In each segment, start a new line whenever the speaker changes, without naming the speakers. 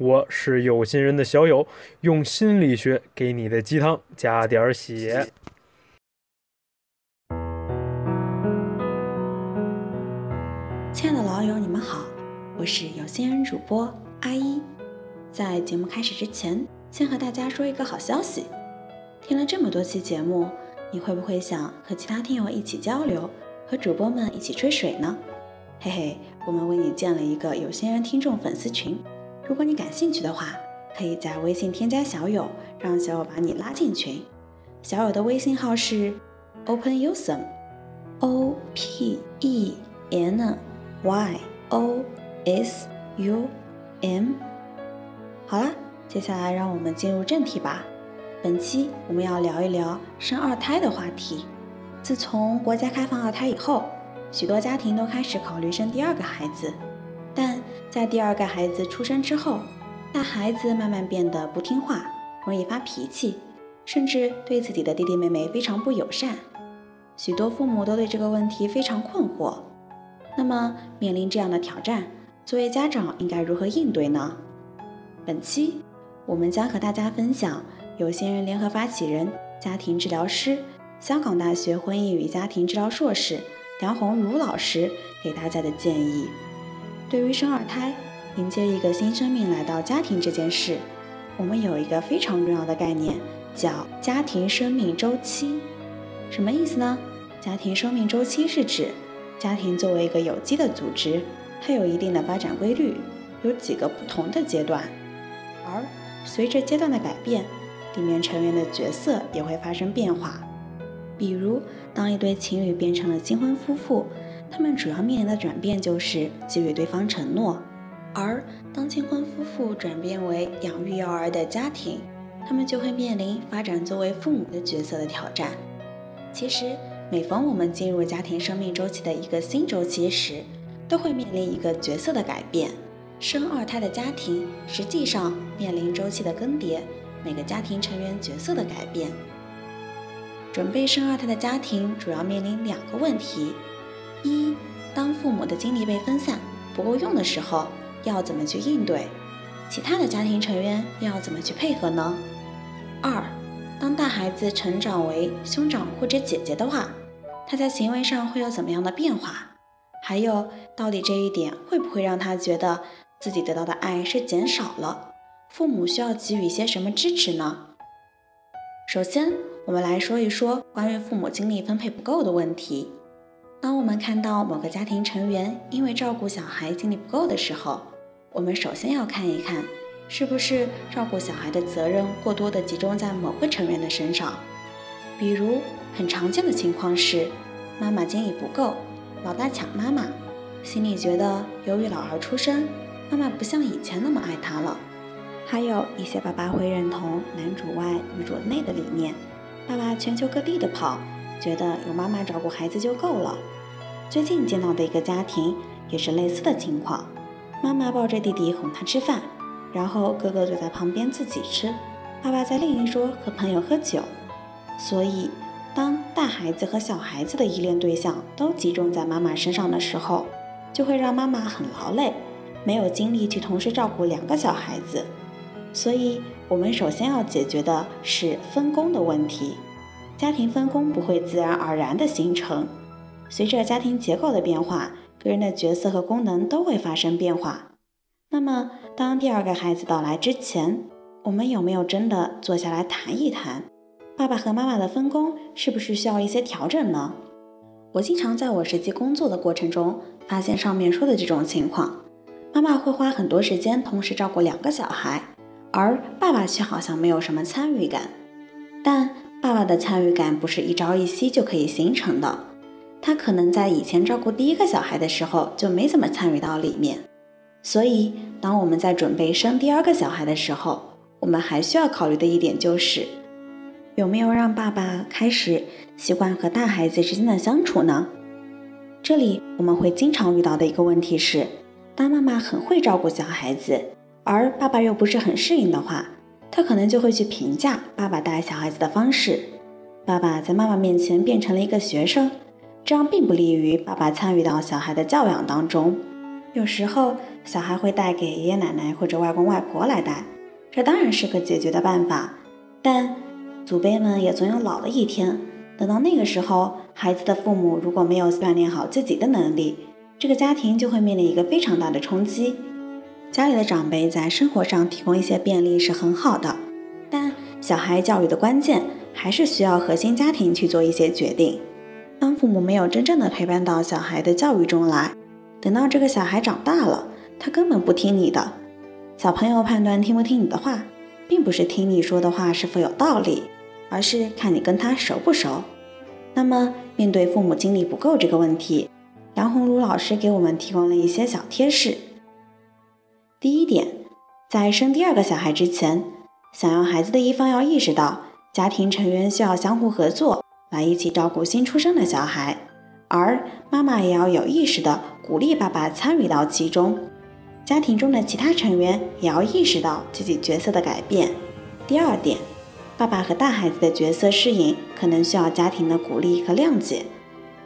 我是有心人的小友，用心理学给你的鸡汤加点血。
亲爱的老友，你们好，我是有心人主播阿一。在节目开始之前，先和大家说一个好消息：听了这么多期节目，你会不会想和其他听友一起交流，和主播们一起吹水呢？嘿嘿，我们为你建了一个有心人听众粉丝群。如果你感兴趣的话，可以在微信添加小友，让小友把你拉进群。小友的微信号是 openusum，o p e n y o s u m。好了，接下来让我们进入正题吧。本期我们要聊一聊生二胎的话题。自从国家开放二胎以后，许多家庭都开始考虑生第二个孩子。但在第二个孩子出生之后，大孩子慢慢变得不听话，容易发脾气，甚至对自己的弟弟妹妹非常不友善。许多父母都对这个问题非常困惑。那么，面临这样的挑战，作为家长应该如何应对呢？本期我们将和大家分享有心人联合发起人、家庭治疗师、香港大学婚姻与家庭治疗硕士梁红茹老师给大家的建议。对于生二胎、迎接一个新生命来到家庭这件事，我们有一个非常重要的概念，叫家庭生命周期。什么意思呢？家庭生命周期是指家庭作为一个有机的组织，它有一定的发展规律，有几个不同的阶段。而随着阶段的改变，里面成员的角色也会发生变化。比如，当一对情侣变成了新婚夫妇。他们主要面临的转变就是给予对方承诺，而当新婚夫妇转变为养育幼儿的家庭，他们就会面临发展作为父母的角色的挑战。其实，每逢我们进入家庭生命周期的一个新周期时，都会面临一个角色的改变。生二胎的家庭实际上面临周期的更迭，每个家庭成员角色的改变。准备生二胎的家庭主要面临两个问题。一，当父母的精力被分散不够用的时候，要怎么去应对？其他的家庭成员要怎么去配合呢？二，当大孩子成长为兄长或者姐姐的话，他在行为上会有怎么样的变化？还有，到底这一点会不会让他觉得自己得到的爱是减少了？父母需要给予一些什么支持呢？首先，我们来说一说关于父母精力分配不够的问题。当我们看到某个家庭成员因为照顾小孩精力不够的时候，我们首先要看一看，是不是照顾小孩的责任过多的集中在某个成员的身上。比如，很常见的情况是，妈妈精力不够，老大抢妈妈，心里觉得由于老二出生，妈妈不像以前那么爱他了。还有一些爸爸会认同男主外女主内的理念，爸爸全球各地的跑。觉得有妈妈照顾孩子就够了。最近见到的一个家庭也是类似的情况，妈妈抱着弟弟哄他吃饭，然后哥哥坐在旁边自己吃，爸爸在另一桌和朋友喝酒。所以，当大孩子和小孩子的依恋对象都集中在妈妈身上的时候，就会让妈妈很劳累，没有精力去同时照顾两个小孩子。所以，我们首先要解决的是分工的问题。家庭分工不会自然而然的形成，随着家庭结构的变化，个人的角色和功能都会发生变化。那么，当第二个孩子到来之前，我们有没有真的坐下来谈一谈，爸爸和妈妈的分工是不是需要一些调整呢？我经常在我实际工作的过程中发现上面说的这种情况：妈妈会花很多时间同时照顾两个小孩，而爸爸却好像没有什么参与感，但。爸爸的参与感不是一朝一夕就可以形成的，他可能在以前照顾第一个小孩的时候就没怎么参与到里面。所以，当我们在准备生第二个小孩的时候，我们还需要考虑的一点就是，有没有让爸爸开始习惯和大孩子之间的相处呢？这里我们会经常遇到的一个问题是，当妈妈很会照顾小孩子，而爸爸又不是很适应的话，他可能就会去评价爸爸带小孩子的方式。爸爸在妈妈面前变成了一个学生，这样并不利于爸爸参与到小孩的教养当中。有时候，小孩会带给爷爷奶奶或者外公外婆来带，这当然是个解决的办法。但祖辈们也总有老的一天，等到那个时候，孩子的父母如果没有锻炼好自己的能力，这个家庭就会面临一个非常大的冲击。家里的长辈在生活上提供一些便利是很好的，但小孩教育的关键还是需要核心家庭去做一些决定。当父母没有真正的陪伴到小孩的教育中来，等到这个小孩长大了，他根本不听你的。小朋友判断听不听你的话，并不是听你说的话是否有道理，而是看你跟他熟不熟。那么，面对父母精力不够这个问题，杨红茹老师给我们提供了一些小贴士。第一点，在生第二个小孩之前，想要孩子的一方要意识到，家庭成员需要相互合作，来一起照顾新出生的小孩，而妈妈也要有意识的鼓励爸爸参与到其中。家庭中的其他成员也要意识到自己角色的改变。第二点，爸爸和大孩子的角色适应可能需要家庭的鼓励和谅解。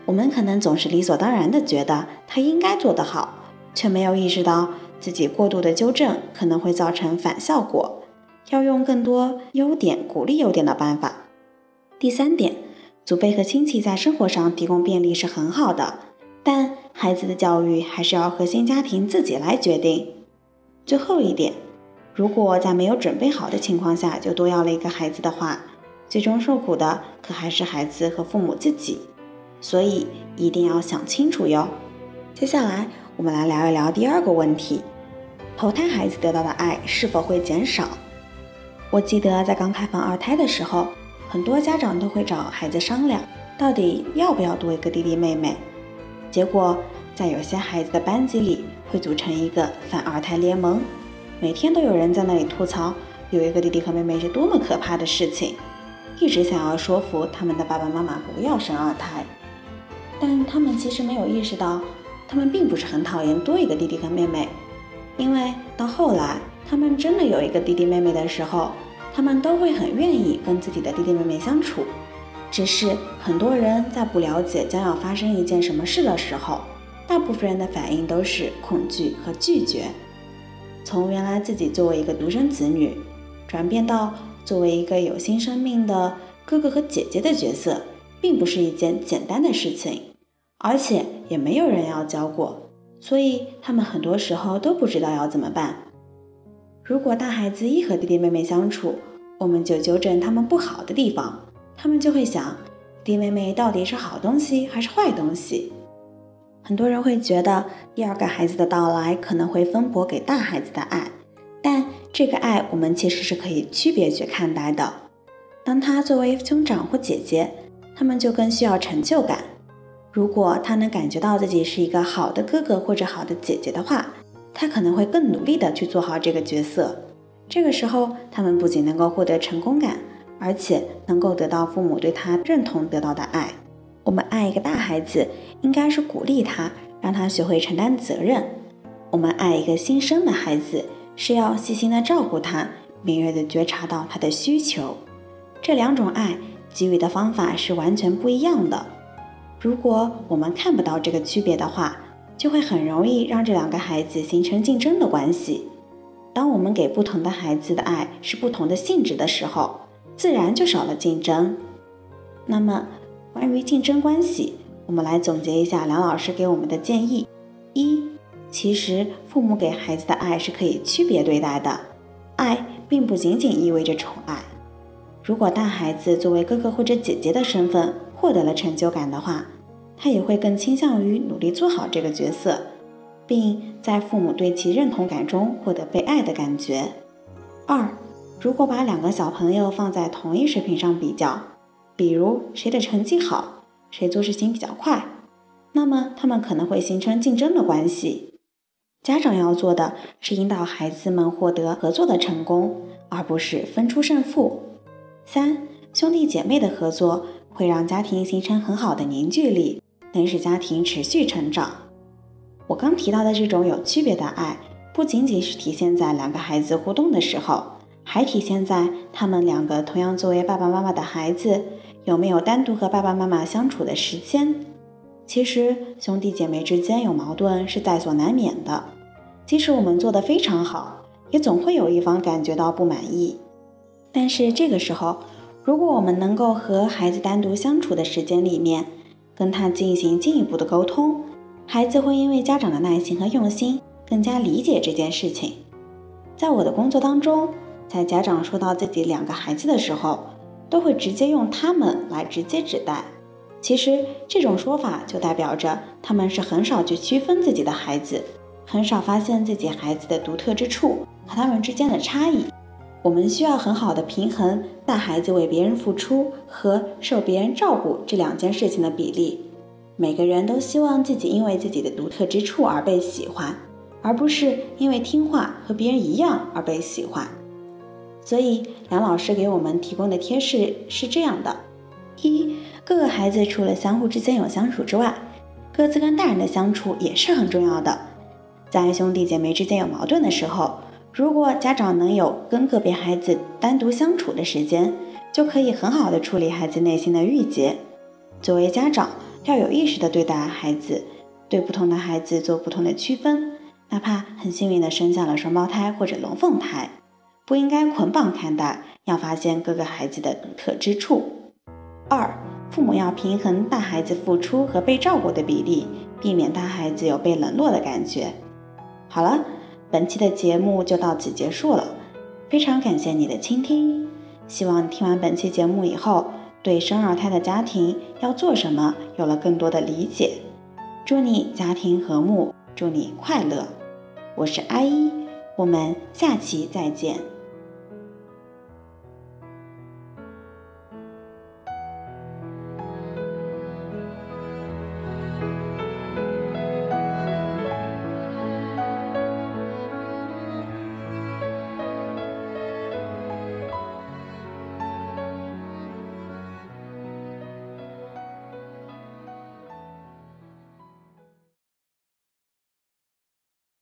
我们可能总是理所当然的觉得他应该做得好，却没有意识到。自己过度的纠正可能会造成反效果，要用更多优点鼓励优点的办法。第三点，祖辈和亲戚在生活上提供便利是很好的，但孩子的教育还是要核心家庭自己来决定。最后一点，如果在没有准备好的情况下就多要了一个孩子的话，最终受苦的可还是孩子和父母自己，所以一定要想清楚哟。接下来我们来聊一聊第二个问题。头胎孩子得到的爱是否会减少？我记得在刚开放二胎的时候，很多家长都会找孩子商量，到底要不要多一个弟弟妹妹。结果在有些孩子的班级里，会组成一个反二胎联盟，每天都有人在那里吐槽有一个弟弟和妹妹是多么可怕的事情，一直想要说服他们的爸爸妈妈不要生二胎。但他们其实没有意识到，他们并不是很讨厌多一个弟弟和妹妹。因为到后来，他们真的有一个弟弟妹妹的时候，他们都会很愿意跟自己的弟弟妹妹相处。只是很多人在不了解将要发生一件什么事的时候，大部分人的反应都是恐惧和拒绝。从原来自己作为一个独生子女，转变到作为一个有新生命的哥哥和姐姐的角色，并不是一件简单的事情，而且也没有人要教过。所以他们很多时候都不知道要怎么办。如果大孩子一和弟弟妹妹相处，我们就纠正他们不好的地方，他们就会想，弟妹妹到底是好东西还是坏东西？很多人会觉得第二个孩子的到来可能会分薄给大孩子的爱，但这个爱我们其实是可以区别去看待的。当他作为兄长或姐姐，他们就更需要成就感。如果他能感觉到自己是一个好的哥哥或者好的姐姐的话，他可能会更努力的去做好这个角色。这个时候，他们不仅能够获得成功感，而且能够得到父母对他认同得到的爱。我们爱一个大孩子，应该是鼓励他，让他学会承担责任。我们爱一个新生的孩子，是要细心的照顾他，敏锐的觉察到他的需求。这两种爱给予的方法是完全不一样的。如果我们看不到这个区别的话，就会很容易让这两个孩子形成竞争的关系。当我们给不同的孩子的爱是不同的性质的时候，自然就少了竞争。那么，关于竞争关系，我们来总结一下梁老师给我们的建议：一，其实父母给孩子的爱是可以区别对待的，爱并不仅仅意味着宠爱。如果大孩子作为哥哥或者姐姐的身份获得了成就感的话，他也会更倾向于努力做好这个角色，并在父母对其认同感中获得被爱的感觉。二，如果把两个小朋友放在同一水平上比较，比如谁的成绩好，谁做事情比较快，那么他们可能会形成竞争的关系。家长要做的是引导孩子们获得合作的成功，而不是分出胜负。三，兄弟姐妹的合作会让家庭形成很好的凝聚力，能使家庭持续成长。我刚提到的这种有区别的爱，不仅仅是体现在两个孩子互动的时候，还体现在他们两个同样作为爸爸妈妈的孩子有没有单独和爸爸妈妈相处的时间。其实兄弟姐妹之间有矛盾是在所难免的，即使我们做得非常好，也总会有一方感觉到不满意。但是这个时候，如果我们能够和孩子单独相处的时间里面，跟他进行进一步的沟通。孩子会因为家长的耐心和用心，更加理解这件事情。在我的工作当中，在家长说到自己两个孩子的时候，都会直接用他们来直接指代。其实这种说法就代表着他们是很少去区分自己的孩子，很少发现自己孩子的独特之处和他们之间的差异。我们需要很好的平衡带孩子为别人付出和受别人照顾这两件事情的比例。每个人都希望自己因为自己的独特之处而被喜欢，而不是因为听话和别人一样而被喜欢。所以梁老师给我们提供的贴士是这样的：一，各个孩子除了相互之间有相处之外，各自跟大人的相处也是很重要的。在兄弟姐妹之间有矛盾的时候，如果家长能有跟个别孩子单独相处的时间，就可以很好的处理孩子内心的郁结。作为家长。要有意识的对待孩子，对不同的孩子做不同的区分，哪怕很幸运的生下了双胞胎或者龙凤胎，不应该捆绑看待，要发现各个孩子的独特之处。二，父母要平衡大孩子付出和被照顾的比例，避免大孩子有被冷落的感觉。好了，本期的节目就到此结束了，非常感谢你的倾听，希望听完本期节目以后。对生二胎的家庭要做什么有了更多的理解，祝你家庭和睦，祝你快乐。我是阿一，我们下期再见。